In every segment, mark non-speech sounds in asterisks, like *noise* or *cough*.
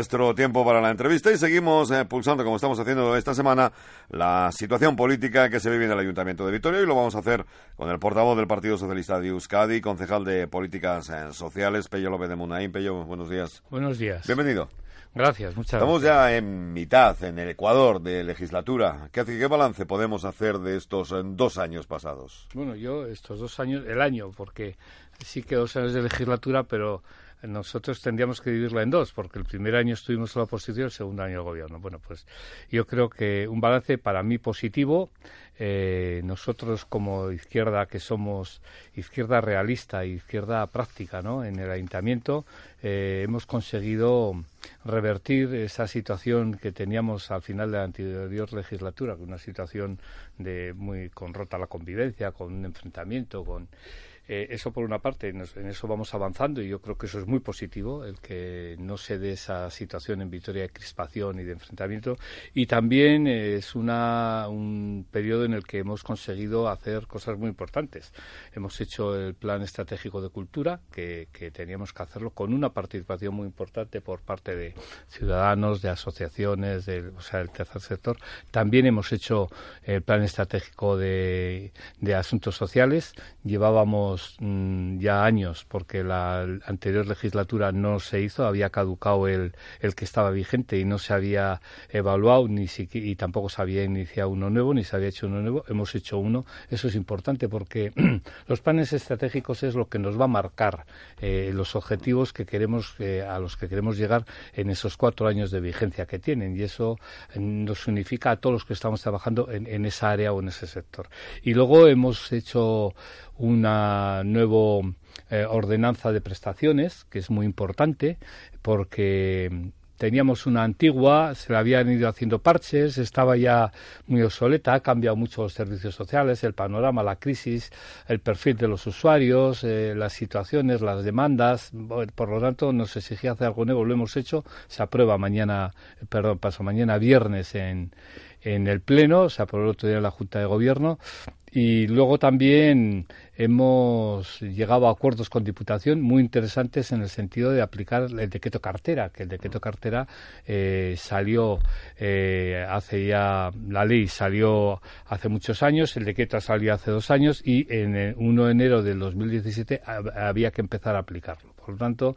nuestro tiempo para la entrevista y seguimos eh, pulsando, como estamos haciendo esta semana, la situación política que se vive en el Ayuntamiento de Vitoria y lo vamos a hacer con el portavoz del Partido Socialista de Euskadi, concejal de Políticas eh, Sociales, Pello López de Munaín. Pello, buenos días. Buenos días. Bienvenido. Gracias, muchas Estamos gracias. ya en mitad, en el Ecuador de legislatura. ¿Qué, qué balance podemos hacer de estos eh, dos años pasados? Bueno, yo estos dos años, el año, porque sí que dos años de legislatura, pero nosotros tendríamos que dividirla en dos, porque el primer año estuvimos en la oposición, el segundo año el gobierno. Bueno, pues yo creo que un balance para mí positivo. Eh, nosotros como izquierda, que somos izquierda realista y izquierda práctica, ¿no? En el ayuntamiento eh, hemos conseguido revertir esa situación que teníamos al final de la anterior legislatura, una situación de muy con rota la convivencia, con un enfrentamiento, con eh, eso por una parte, en eso vamos avanzando y yo creo que eso es muy positivo, el que no se dé esa situación en Vitoria de crispación y de enfrentamiento. Y también eh, es una, un periodo en el que hemos conseguido hacer cosas muy importantes. Hemos hecho el plan estratégico de cultura, que, que teníamos que hacerlo con una participación muy importante por parte de ciudadanos, de asociaciones, del, o sea, del tercer sector. También hemos hecho el plan estratégico de, de asuntos sociales. Llevábamos mmm, ya años porque la anterior legislatura no se hizo, había caducado el, el que estaba vigente y no se había evaluado ni siquiera, y tampoco se había iniciado uno nuevo ni se había hecho uno nuevo. Hemos hecho uno. Eso es importante porque *clears throat* los planes estratégicos es lo que nos va a marcar eh, los objetivos que queremos eh, a los que queremos llegar en esos cuatro años de vigencia que tienen y eso eh, nos unifica a todos los que estamos trabajando en, en esa área o en ese sector. Y luego hemos hecho una nueva eh, ordenanza de prestaciones, que es muy importante, porque teníamos una antigua, se le habían ido haciendo parches, estaba ya muy obsoleta, ha cambiado mucho los servicios sociales, el panorama, la crisis, el perfil de los usuarios, eh, las situaciones, las demandas, por lo tanto nos exigía hacer algo nuevo, lo hemos hecho, se aprueba mañana, perdón, paso mañana viernes en, en el Pleno, se aprobó el otro día en la Junta de Gobierno y luego también hemos llegado a acuerdos con Diputación muy interesantes en el sentido de aplicar el decreto cartera, que el decreto cartera eh, salió eh, hace ya, la ley salió hace muchos años, el decreto salió hace dos años y en el 1 de enero del 2017 había que empezar a aplicarlo. Por lo tanto,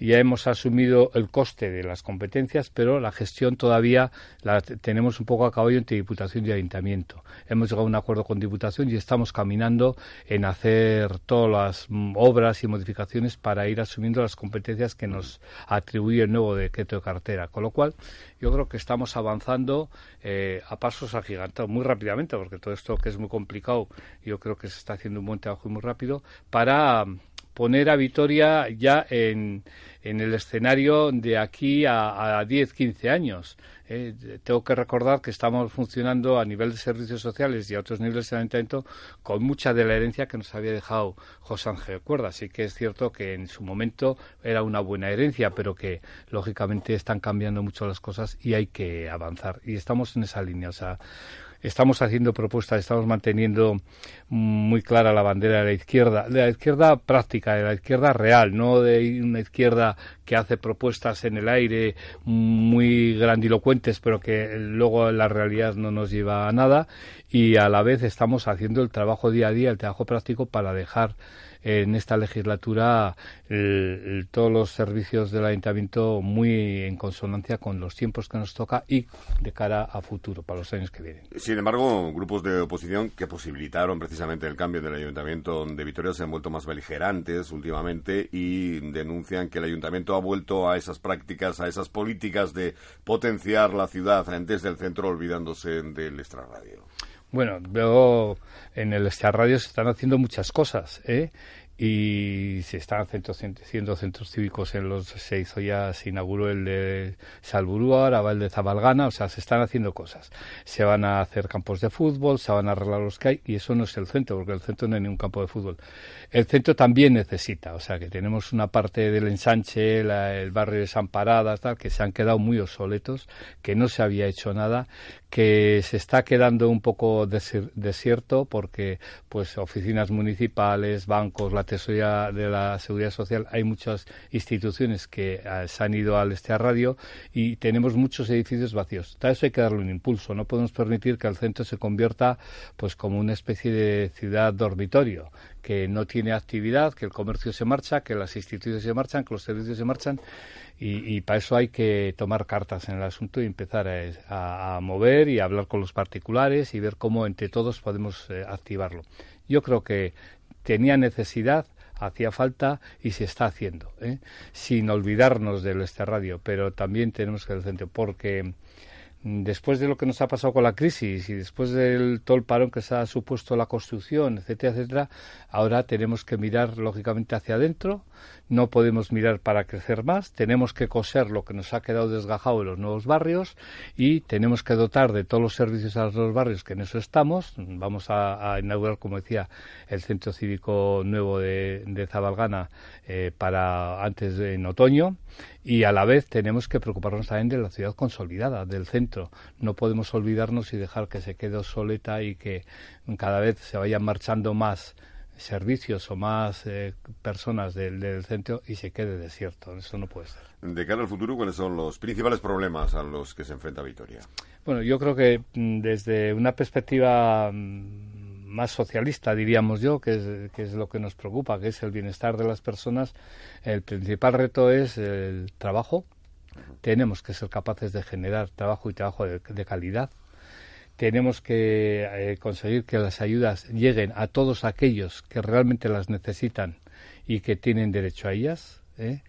ya hemos asumido el coste de las competencias, pero la gestión todavía la tenemos un poco a caballo entre Diputación y Ayuntamiento. Hemos llegado a un acuerdo con Diputación y estamos caminando en hacer todas las obras y modificaciones para ir asumiendo las competencias que nos atribuye el nuevo decreto de cartera. Con lo cual, yo creo que estamos avanzando eh, a pasos agigantados muy rápidamente, porque todo esto que es muy complicado, yo creo que se está haciendo un buen trabajo y muy rápido para poner a Vitoria ya en, en el escenario de aquí a, a 10, 15 años. Eh, tengo que recordar que estamos funcionando a nivel de servicios sociales y a otros niveles de ayuntamiento con mucha de la herencia que nos había dejado José Ángel Cuerda. Así que es cierto que en su momento era una buena herencia, pero que lógicamente están cambiando mucho las cosas y hay que avanzar. Y estamos en esa línea. O sea, estamos haciendo propuestas, estamos manteniendo muy clara la bandera de la izquierda, de la izquierda práctica, de la izquierda real, no de una izquierda que hace propuestas en el aire muy grandilocuentes, pero que luego la realidad no nos lleva a nada, y a la vez estamos haciendo el trabajo día a día, el trabajo práctico para dejar en esta legislatura todos los servicios del ayuntamiento muy en consonancia con los tiempos que nos toca y de cara a futuro, para los años que vienen. Sin embargo, grupos de oposición que posibilitaron precisamente el cambio del ayuntamiento de Vitoria se han vuelto más beligerantes últimamente y denuncian que el ayuntamiento ha vuelto a esas prácticas, a esas políticas de potenciar la ciudad desde el centro olvidándose del extrarradio. Bueno, luego en el Radio se están haciendo muchas cosas, ¿eh? Y se están haciendo centros cívicos en los se hizo ya se inauguró el de Salburú ahora va el de Zabalgana o sea se están haciendo cosas. Se van a hacer campos de fútbol se van a arreglar los que hay y eso no es el centro porque el centro no hay ningún campo de fútbol. El centro también necesita o sea que tenemos una parte del ensanche la, el barrio de San Paradas tal que se han quedado muy obsoletos que no se había hecho nada que se está quedando un poco desierto porque pues oficinas municipales bancos la tesorería de la seguridad social hay muchas instituciones que eh, se han ido al este radio y tenemos muchos edificios vacíos. A eso hay que darle un impulso. No podemos permitir que el centro se convierta pues como una especie de ciudad dormitorio que no tiene actividad, que el comercio se marcha, que las instituciones se marchan, que los servicios se marchan y, para eso hay que tomar cartas en el asunto y empezar a, mover y hablar con los particulares y ver cómo entre todos podemos eh, activarlo. Yo creo que tenía necesidad hacía falta y se está haciendo, ¿eh? sin olvidarnos del este radio, pero también tenemos que el centro, porque después de lo que nos ha pasado con la crisis y después del todo el parón que se ha supuesto la construcción, etcétera, etcétera, ahora tenemos que mirar lógicamente hacia adentro, no podemos mirar para crecer más, tenemos que coser lo que nos ha quedado desgajado en los nuevos barrios y tenemos que dotar de todos los servicios a los barrios que en eso estamos. Vamos a, inaugurar, como decía, el centro cívico nuevo de, de Zabalgana eh, para antes de, en otoño y a la vez tenemos que preocuparnos también de la ciudad consolidada, del centro. No podemos olvidarnos y dejar que se quede soleta y que cada vez se vayan marchando más servicios o más eh, personas del, centro y se quede desierto. Eso no puede ser. De cara al futuro, ¿cuáles son los principales problemas a los que se enfrenta Vitoria? Bueno, yo creo que mm, desde una perspectiva mm, más socialista, diríamos yo, que es, que es lo que nos preocupa, que es el bienestar de las personas, el principal reto es el trabajo. Tenemos que ser capaces de generar trabajo y trabajo de calidad tenemos que eh, conseguir que las ayudas lleguen a todos aquellos que realmente las necesitan y que tienen derecho a ellas. ¿eh?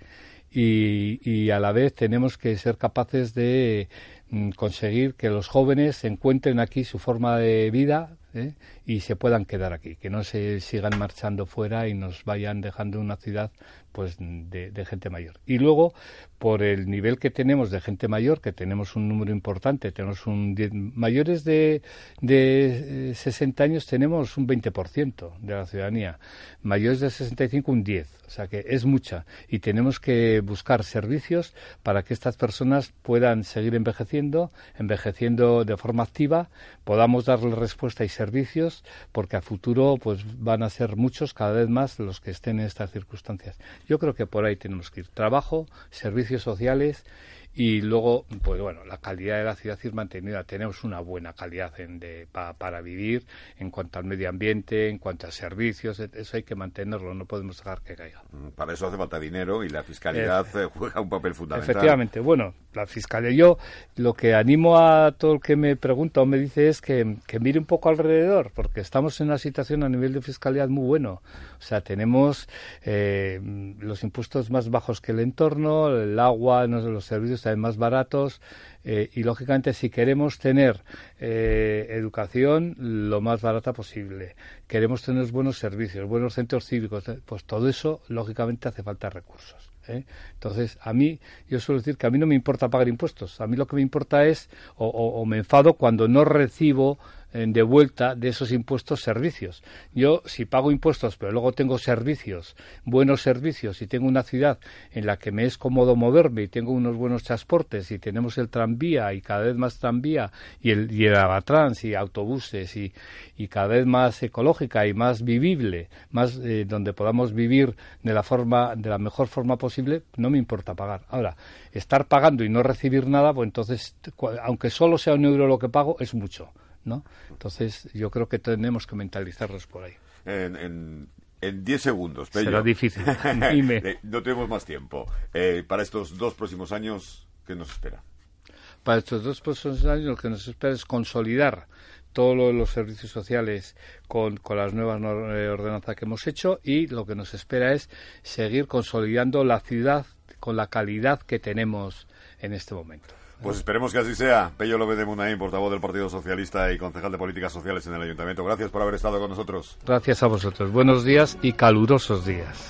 Y, a la vez tenemos que ser capaces de mm, conseguir que los jóvenes encuentren aquí su forma de vida ¿eh? y se puedan quedar aquí, que no se sigan marchando fuera y nos vayan dejando una ciudad pues de, gente mayor. Y luego, por el nivel que tenemos de gente mayor, que tenemos un número importante, tenemos un mayores de, de 60 eh, años tenemos un 20% de la ciudadanía, mayores de 65 un 10, o sea que es mucha y tenemos que buscar servicios para que estas personas puedan seguir envejeciendo, envejeciendo de forma activa, podamos darles respuesta y servicios, porque a futuro pues van a ser muchos cada vez más los que estén en estas circunstancias. Yo creo que por ahí tenemos que ir. Trabajo, servicios sociales y luego, pues bueno, la calidad de la ciudad ir mantenida. Tenemos una buena calidad de, para vivir en cuanto al medio ambiente, en cuanto a servicios. Eso hay que mantenerlo, no podemos dejar que caiga. Mm, para eso hace falta dinero y la fiscalidad eh, juega un papel fundamental. Efectivamente, bueno, la fiscalía. Yo lo que animo a todo el que me pregunta o me dice es que, que mire un poco alrededor, porque estamos en una situación a nivel de fiscalidad muy bueno. O sea, tenemos eh, los impuestos más bajos que el entorno, el agua, los servicios más baratos eh, y lógicamente si queremos tener eh, educación lo más barata posible, queremos tener buenos servicios, buenos centros cívicos, eh, pues todo eso lógicamente hace falta recursos. Entonces, a mí, yo suelo decir que a mí no me importa pagar impuestos, a mí lo que me importa es, o me enfado cuando no recibo de vuelta de esos impuestos servicios. Yo, si pago impuestos, pero luego tengo servicios, buenos servicios, y tengo una ciudad en la que me es cómodo moverme y tengo unos buenos transportes y tenemos el tranvía y cada vez más tranvía y el, y el y autobuses y, y cada vez más ecológica y más vivible, más eh, donde podamos vivir de la forma, de la mejor forma posible, no me importa pagar. Ahora, estar pagando y no recibir nada, pues entonces, aunque solo sea un euro lo que pago, es mucho. ¿No? Entonces, yo creo que tenemos que mentalizarlos por ahí. En, en, 10 segundos, Pello. Será difícil. *laughs* Eh, no tenemos más tiempo. Eh, para estos dos próximos años, ¿qué nos espera? Para estos dos próximos años, lo que nos espera es consolidar todos los servicios sociales con, con las nuevas eh, ordenanzas que hemos hecho y lo que nos espera es seguir consolidando la ciudad con la calidad que tenemos en este momento. Pues esperemos que así sea. Pello López de Munaín, portavoz del Partido Socialista y concejal de Políticas Sociales en el Ayuntamiento. Gracias por haber estado con nosotros. Gracias a vosotros. Buenos días y calurosos días.